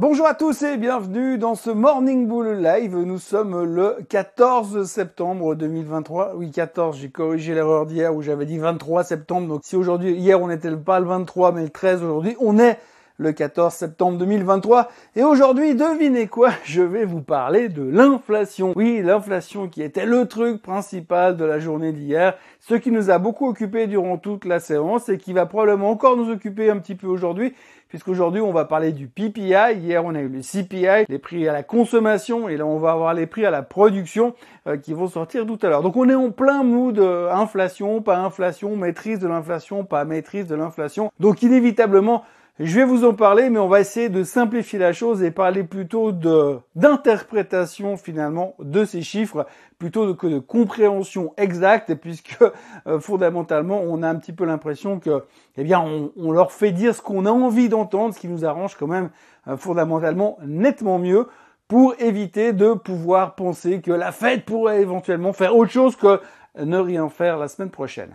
Bonjour à tous et bienvenue dans ce Morning Bull Live. Nous sommes le 14 septembre 2023. Oui, 14, j'ai corrigé l'erreur d'hier où j'avais dit 23 septembre. Donc si aujourd'hui, hier on n'était pas le 23 mais le 13 aujourd'hui, on est le 14 septembre 2023. Et aujourd'hui, devinez quoi Je vais vous parler de l'inflation. Oui, l'inflation qui était le truc principal de la journée d'hier, ce qui nous a beaucoup occupé durant toute la séance et qui va probablement encore nous occuper un petit peu aujourd'hui puisqu'aujourd'hui on va parler du PPI. Hier on a eu le CPI, les prix à la consommation, et là on va avoir les prix à la production euh, qui vont sortir tout à l'heure. Donc on est en plein mood euh, inflation, pas inflation, maîtrise de l'inflation, pas maîtrise de l'inflation. Donc inévitablement je vais vous en parler, mais on va essayer de simplifier la chose et parler plutôt d'interprétation finalement de ces chiffres, plutôt que de compréhension exacte, puisque euh, fondamentalement on a un petit peu l'impression que, eh bien, on, leur fait dire ce qu'on a envie d'entendre, ce qui nous arrange quand même euh, fondamentalement nettement mieux pour éviter de pouvoir penser que la fête pourrait éventuellement faire autre chose que ne rien faire la semaine prochaine.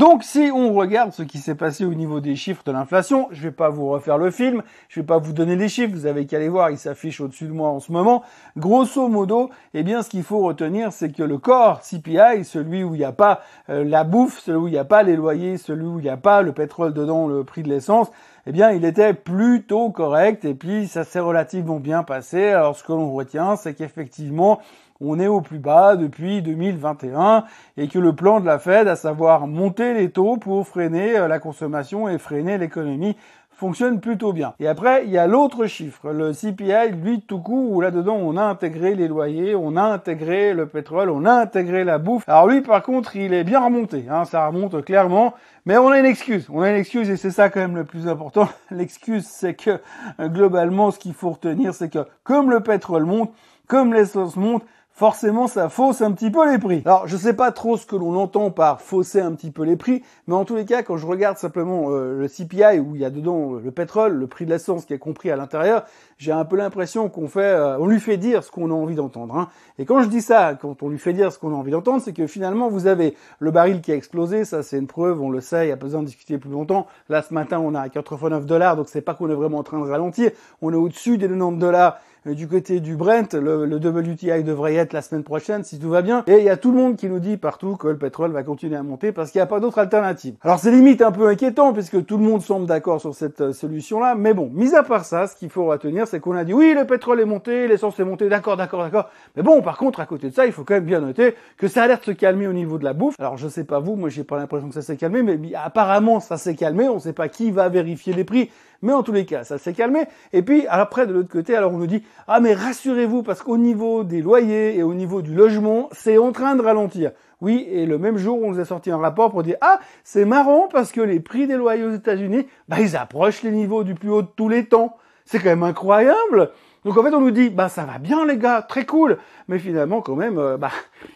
Donc si on regarde ce qui s'est passé au niveau des chiffres de l'inflation, je vais pas vous refaire le film, je vais pas vous donner les chiffres, vous avez qu'à les voir, ils s'affichent au-dessus de moi en ce moment. Grosso modo, eh bien ce qu'il faut retenir, c'est que le corps CPI, celui où il n'y a pas euh, la bouffe, celui où il n'y a pas les loyers, celui où il n'y a pas le pétrole dedans, le prix de l'essence, eh bien, il était plutôt correct et puis ça s'est relativement bien passé. Alors, ce que l'on retient, c'est qu'effectivement, on est au plus bas depuis 2021 et que le plan de la Fed, à savoir monter les taux pour freiner euh, la consommation et freiner l'économie, fonctionne plutôt bien. Et après, il y a l'autre chiffre, le CPI, lui, tout court, où là-dedans, on a intégré les loyers, on a intégré le pétrole, on a intégré la bouffe. Alors lui, par contre, il est bien remonté, hein, ça remonte clairement, mais on a une excuse, on a une excuse et c'est ça quand même le plus important. L'excuse, c'est que euh, globalement, ce qu'il faut retenir, c'est que comme le pétrole monte, comme l'essence monte, forcément ça fausse un petit peu les prix. Alors je sais pas trop ce que l'on entend par fausser un petit peu les prix, mais en tous les cas quand je regarde simplement euh, le CPI où il y a dedans euh, le pétrole, le prix de l'essence qui est compris à l'intérieur, j'ai un peu l'impression qu'on fait, euh, on lui fait dire ce qu'on a envie d'entendre. Hein. Et quand je dis ça, quand on lui fait dire ce qu'on a envie d'entendre, c'est que finalement vous avez le baril qui a explosé, ça c'est une preuve, on le sait, il n'y a pas besoin de discuter plus longtemps. Là ce matin on a 89 dollars, donc c'est pas qu'on est vraiment en train de ralentir, on est au-dessus des 90 dollars du côté du Brent, le, le, WTI devrait être la semaine prochaine si tout va bien. Et il y a tout le monde qui nous dit partout que le pétrole va continuer à monter parce qu'il n'y a pas d'autre alternative. Alors c'est limite un peu inquiétant puisque tout le monde semble d'accord sur cette euh, solution-là. Mais bon, mis à part ça, ce qu'il faut retenir, c'est qu'on a dit oui, le pétrole est monté, l'essence est montée, d'accord, d'accord, d'accord. Mais bon, par contre, à côté de ça, il faut quand même bien noter que ça a l'air de se calmer au niveau de la bouffe. Alors je sais pas vous, moi j'ai pas l'impression que ça s'est calmé, mais apparemment ça s'est calmé. On sait pas qui va vérifier les prix. Mais en tous les cas, ça s'est calmé. Et puis après, de l'autre côté, alors on nous dit, ah mais rassurez-vous, parce qu'au niveau des loyers et au niveau du logement, c'est en train de ralentir. Oui, et le même jour, on nous a sorti un rapport pour dire, ah, c'est marrant parce que les prix des loyers aux États-Unis, bah, ils approchent les niveaux du plus haut de tous les temps. C'est quand même incroyable. Donc en fait, on nous dit, bah ça va bien les gars, très cool. Mais finalement, quand même, euh, bah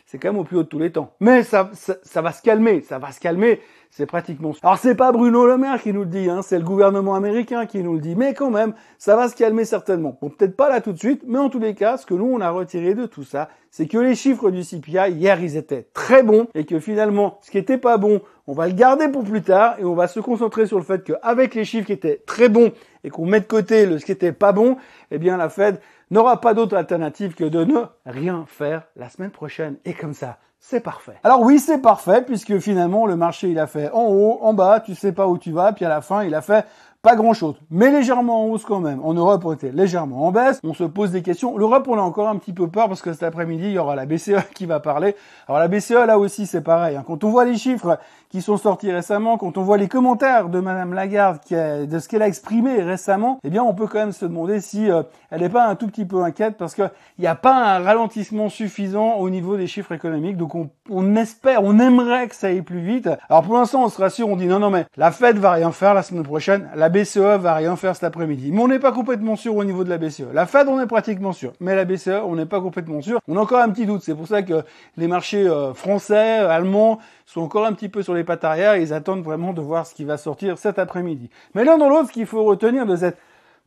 c'est quand même au plus haut de tous les temps. Mais ça, ça, ça va se calmer, ça va se calmer. C'est pratiquement. Alors c'est pas Bruno Le Maire qui nous le dit, hein, c'est le gouvernement américain qui nous le dit. Mais quand même, ça va se calmer certainement. Bon, peut-être pas là tout de suite, mais en tous les cas, ce que nous on a retiré de tout ça, c'est que les chiffres du CPI hier ils étaient très bons et que finalement, ce qui était pas bon, on va le garder pour plus tard et on va se concentrer sur le fait qu'avec les chiffres qui étaient très bons et qu'on met de côté le ce qui était pas bon, eh bien la Fed n'aura pas d'autre alternative que de ne rien faire la semaine prochaine. Et comme ça, c'est parfait. Alors oui, c'est parfait, puisque finalement, le marché, il a fait en haut, en bas, tu sais pas où tu vas, puis à la fin, il a fait pas grand chose, mais légèrement en hausse quand même. En Europe, on était légèrement en baisse. On se pose des questions. L'Europe, on a encore un petit peu peur parce que cet après-midi, il y aura la BCE qui va parler. Alors la BCE, là aussi, c'est pareil. Hein. Quand on voit les chiffres qui sont sortis récemment, quand on voit les commentaires de Madame Lagarde de ce qu'elle a exprimé récemment, eh bien, on peut quand même se demander si euh, elle n'est pas un tout petit peu inquiète parce qu'il n'y a pas un ralentissement suffisant au niveau des chiffres économiques. Donc on, espère, on aimerait que ça aille plus vite. Alors pour l'instant, on se rassure, on dit non, non, mais la Fed va rien faire la semaine prochaine. BCE va rien faire cet après-midi. Mais on n'est pas complètement sûr au niveau de la BCE. La Fed, on est pratiquement sûr. Mais la BCE, on n'est pas complètement sûr. On a encore un petit doute. C'est pour ça que les marchés euh, français, allemands sont encore un petit peu sur les pattes. Ils attendent vraiment de voir ce qui va sortir cet après-midi. Mais l'un dans l'autre, ce qu'il faut retenir de cette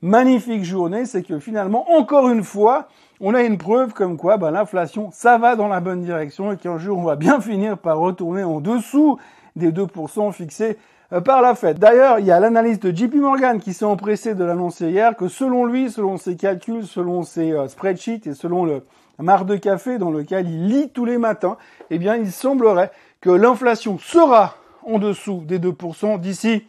magnifique journée, c'est que finalement, encore une fois, on a une preuve comme quoi ben, l'inflation, ça va dans la bonne direction et qu'un jour, on va bien finir par retourner en dessous des 2% fixés euh, par la Fed. D'ailleurs, il y a l'analyste JP Morgan qui s'est empressé de l'annoncer hier que selon lui, selon ses calculs, selon ses euh, spreadsheets et selon le marc de café dans lequel il lit tous les matins, eh bien, il semblerait que l'inflation sera en dessous des 2% d'ici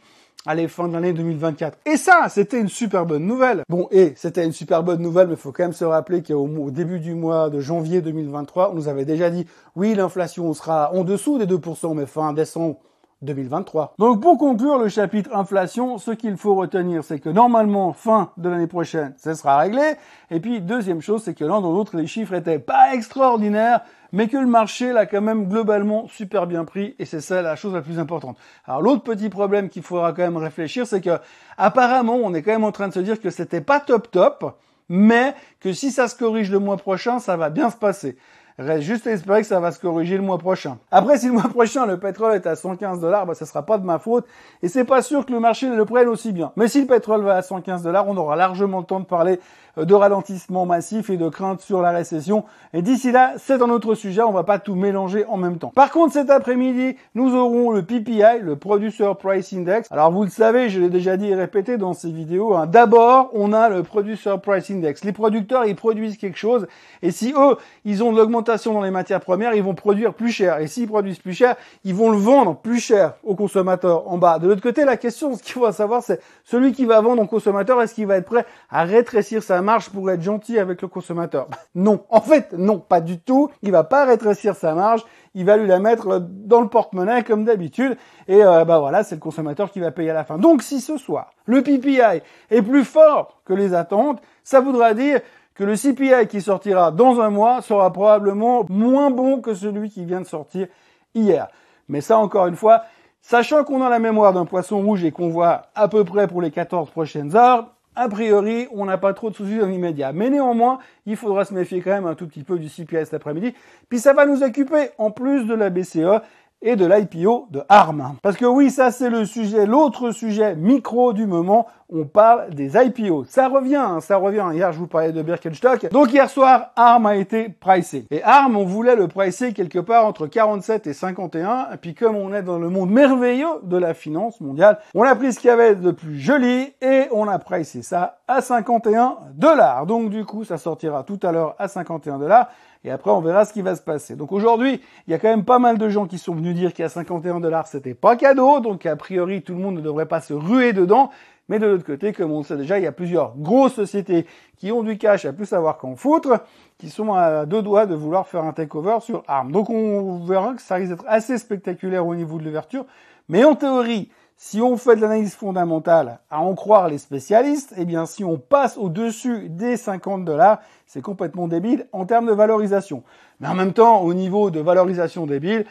à fin de l'année 2024. Et ça, c'était une super bonne nouvelle. Bon, et c'était une super bonne nouvelle, mais faut quand même se rappeler qu'au début du mois de janvier 2023, on nous avait déjà dit, oui, l'inflation sera en dessous des 2%, mais fin décembre, 2023. Donc pour conclure le chapitre inflation, ce qu'il faut retenir, c'est que normalement, fin de l'année prochaine, ça sera réglé. Et puis deuxième chose, c'est que l'un dans l'autre, les chiffres étaient pas extraordinaires, mais que le marché l'a quand même globalement super bien pris, et c'est ça la chose la plus importante. Alors l'autre petit problème qu'il faudra quand même réfléchir, c'est que apparemment, on est quand même en train de se dire que c'était pas top top, mais que si ça se corrige le mois prochain, ça va bien se passer. Reste juste à espérer que ça va se corriger le mois prochain. Après, si le mois prochain le pétrole est à 115 dollars, bah, ça sera pas de ma faute. Et c'est pas sûr que le marché le prenne aussi bien. Mais si le pétrole va à 115 dollars, on aura largement le temps de parler de ralentissement massif et de crainte sur la récession. Et d'ici là, c'est un autre sujet, on va pas tout mélanger en même temps. Par contre, cet après-midi, nous aurons le PPI, le Producer Price Index. Alors vous le savez, je l'ai déjà dit et répété dans ces vidéos, hein. d'abord, on a le Producer Price Index. Les producteurs, ils produisent quelque chose, et si eux, ils ont de l'augmentation dans les matières premières, ils vont produire plus cher. Et s'ils produisent plus cher, ils vont le vendre plus cher aux consommateurs en bas. De l'autre côté, la question, ce qu'il faut savoir, c'est celui qui va vendre au consommateur, est-ce qu'il va être prêt à rétrécir sa marge pour être gentil avec le consommateur Non, en fait, non, pas du tout. Il va pas rétrécir sa marge, il va lui la mettre dans le porte-monnaie comme d'habitude. Et euh, bah voilà, c'est le consommateur qui va payer à la fin. Donc si ce soir, le PPI est plus fort que les attentes, ça voudra dire que le CPI qui sortira dans un mois sera probablement moins bon que celui qui vient de sortir hier. Mais ça, encore une fois, sachant qu'on a la mémoire d'un poisson rouge et qu'on voit à peu près pour les 14 prochaines heures, a priori, on n'a pas trop de soucis dans l'immédiat. Mais néanmoins, il faudra se méfier quand même un tout petit peu du CPI cet après-midi. Puis ça va nous occuper, en plus de la BCE, et de l'IPO de ARM. Parce que oui, ça c'est le sujet, l'autre sujet micro du moment, on parle des IPO. Ça revient, hein, ça revient. Hier, je vous parlais de Birkenstock. Donc hier soir, ARM a été pricé. Et ARM, on voulait le pricer quelque part entre 47 et 51. Et puis comme on est dans le monde merveilleux de la finance mondiale, on a pris ce qu'il y avait de plus joli et on a pricé ça à 51 dollars. Donc du coup, ça sortira tout à l'heure à 51 dollars. Et après, on verra ce qui va se passer. Donc aujourd'hui, il y a quand même pas mal de gens qui sont venus dire qu'à 51 dollars, c'était pas cadeau. Donc a priori, tout le monde ne devrait pas se ruer dedans. Mais de l'autre côté, comme on le sait déjà, il y a plusieurs grosses sociétés qui ont du cash à plus savoir qu'en foutre, qui sont à deux doigts de vouloir faire un takeover sur ARM. Donc on verra que ça risque d'être assez spectaculaire au niveau de l'ouverture. Mais en théorie, si on fait de l'analyse fondamentale, à en croire les spécialistes, eh bien, si on passe au-dessus des 50 dollars, c'est complètement débile en termes de valorisation. Mais en même temps, au niveau de valorisation débile,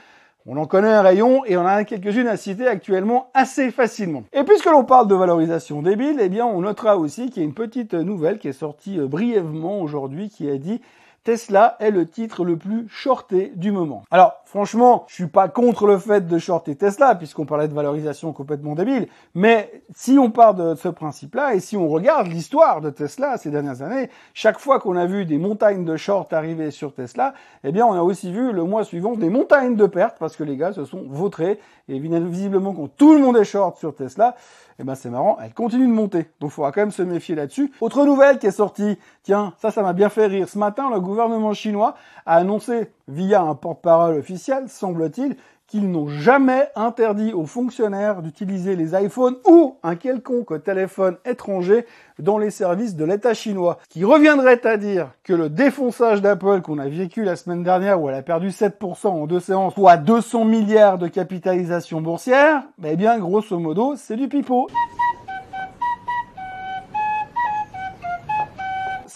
on en connaît un rayon et on en a quelques-unes à citer actuellement assez facilement. Et puisque l'on parle de valorisation débile, eh bien, on notera aussi qu'il y a une petite nouvelle qui est sortie euh, brièvement aujourd'hui qui a dit Tesla est le titre le plus shorté du moment. Alors, franchement, je suis pas contre le fait de shorter Tesla, puisqu'on parlait de valorisation complètement débile, mais si on part de ce principe-là, et si on regarde l'histoire de Tesla ces dernières années, chaque fois qu'on a vu des montagnes de short arriver sur Tesla, eh bien, on a aussi vu le mois suivant des montagnes de pertes, parce que les gars se sont vautrés, et visiblement, quand tout le monde est short sur Tesla, eh ben c'est marrant, elle continue de monter. Donc il faudra quand même se méfier là-dessus. Autre nouvelle qui est sortie, tiens, ça ça m'a bien fait rire. Ce matin, le gouvernement chinois a annoncé via un porte-parole officiel, semble-t-il, qu'ils n'ont jamais interdit aux fonctionnaires d'utiliser les iPhones ou un quelconque téléphone étranger dans les services de l'État chinois. Qui reviendrait à dire que le défonçage d'Apple qu'on a vécu la semaine dernière où elle a perdu 7% en deux séances, soit 200 milliards de capitalisation boursière, eh bien grosso modo c'est du pipeau.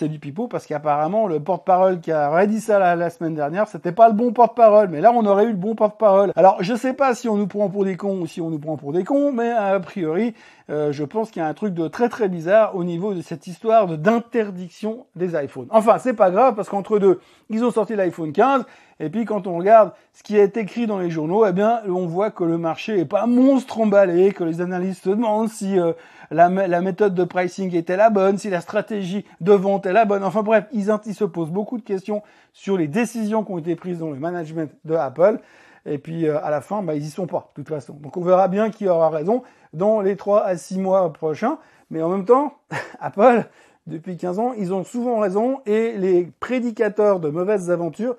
C'est du pipeau parce qu'apparemment le porte-parole qui a dit ça la, semaine dernière, c'était pas le bon porte-parole. Mais là, on aurait eu le bon porte-parole. Alors, je sais pas si on nous prend pour des cons ou si on nous prend pour des cons, mais a priori, euh, je pense qu'il y a un truc de très très bizarre au niveau de cette histoire d'interdiction des iPhones. Enfin, c'est pas grave parce qu'entre deux, ils ont sorti l'iPhone 15 et puis quand on regarde ce qui est écrit dans les journaux, eh bien, on voit que le marché est pas monstre emballé, que les analystes se demandent si euh, la, méthode de pricing était la bonne, si la stratégie de vente est la bonne. Enfin bref, ils, se posent beaucoup de questions sur les décisions qui ont été prises dans le management de Apple. et puis euh, à la fin, bah, ils y sont pas, de toute façon. Donc on verra bien qui aura raison dans les 3 à 6 mois prochains. Mais en même temps, Apple, depuis 15 ans, ils ont souvent raison et les prédicateurs de mauvaises aventures,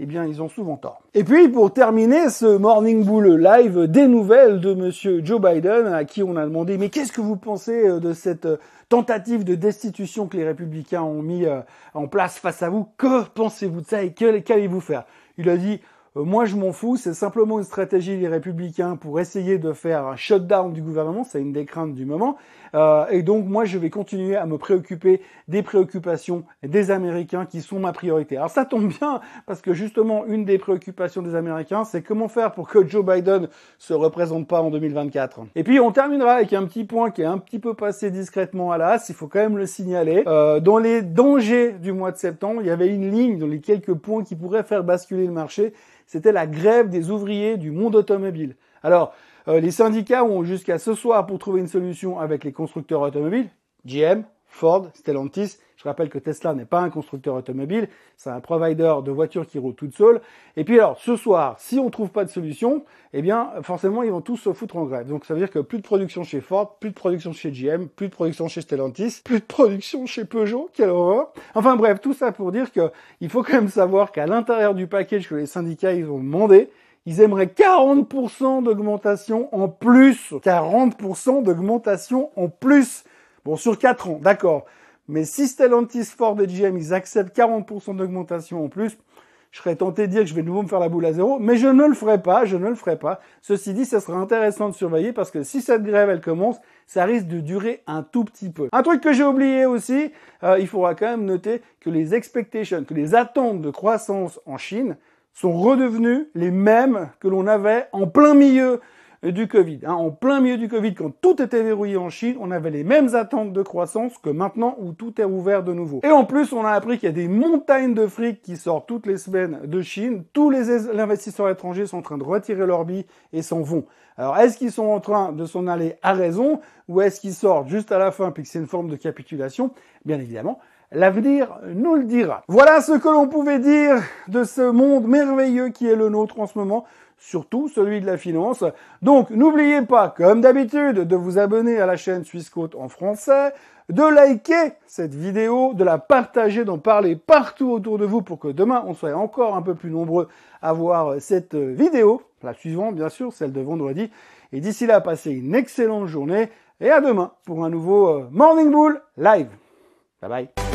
eh bien, ils ont souvent tort. Et puis, pour terminer ce Morning Bull Live, des nouvelles de monsieur Joe Biden, à qui on a demandé, mais qu'est-ce que vous pensez euh, de cette euh, tentative de destitution que les républicains ont mis euh, en place face à vous? Que pensez-vous de ça et qu'allez-vous faire? Il a dit, moi, je m'en fous. C'est simplement une stratégie des républicains pour essayer de faire un shutdown du gouvernement. C'est une des craintes du moment. Euh, et donc, moi, je vais continuer à me préoccuper des préoccupations des Américains qui sont ma priorité. Alors, ça tombe bien parce que justement, une des préoccupations des Américains, c'est comment faire pour que Joe Biden se représente pas en 2024. Et puis, on terminera avec un petit point qui est un petit peu passé discrètement à l'as. Il faut quand même le signaler. Euh, dans les dangers du mois de septembre, il y avait une ligne dans les quelques points qui pourraient faire basculer le marché c'était la grève des ouvriers du monde automobile. Alors, euh, les syndicats ont jusqu'à ce soir pour trouver une solution avec les constructeurs automobiles, GM, Ford, Stellantis. Je rappelle que Tesla n'est pas un constructeur automobile, c'est un provider de voitures qui roulent toutes seules. Et puis alors, ce soir, si on ne trouve pas de solution, eh bien, forcément, ils vont tous se foutre en grève. Donc, ça veut dire que plus de production chez Ford, plus de production chez GM, plus de production chez Stellantis, plus de production chez Peugeot, quelle horreur. Enfin bref, tout ça pour dire qu'il faut quand même savoir qu'à l'intérieur du package que les syndicats, ils ont demandé, ils aimeraient 40% d'augmentation en plus. 40% d'augmentation en plus. Bon, sur 4 ans, d'accord. Mais si Stellantis, Ford et GM, ils acceptent 40% d'augmentation en plus, je serais tenté de dire que je vais de nouveau me faire la boule à zéro, mais je ne le ferai pas, je ne le ferai pas. Ceci dit, ça sera intéressant de surveiller parce que si cette grève, elle commence, ça risque de durer un tout petit peu. Un truc que j'ai oublié aussi, euh, il faudra quand même noter que les expectations, que les attentes de croissance en Chine sont redevenues les mêmes que l'on avait en plein milieu du Covid. Hein. En plein milieu du Covid, quand tout était verrouillé en Chine, on avait les mêmes attentes de croissance que maintenant où tout est ouvert de nouveau. Et en plus, on a appris qu'il y a des montagnes de fric qui sortent toutes les semaines de Chine. Tous les investisseurs étrangers sont en train de retirer leur billes et s'en vont. Alors, est-ce qu'ils sont en train de s'en aller à raison ou est-ce qu'ils sortent juste à la fin puis que c'est une forme de capitulation? Bien évidemment, L'avenir nous le dira. Voilà ce que l'on pouvait dire de ce monde merveilleux qui est le nôtre en ce moment surtout celui de la finance. Donc n'oubliez pas, comme d'habitude, de vous abonner à la chaîne Suisse Côte en français, de liker cette vidéo, de la partager, d'en parler partout autour de vous pour que demain on soit encore un peu plus nombreux à voir cette vidéo, la suivante bien sûr, celle de vendredi. Et d'ici là, passez une excellente journée et à demain pour un nouveau euh, Morning Bull live. Bye bye.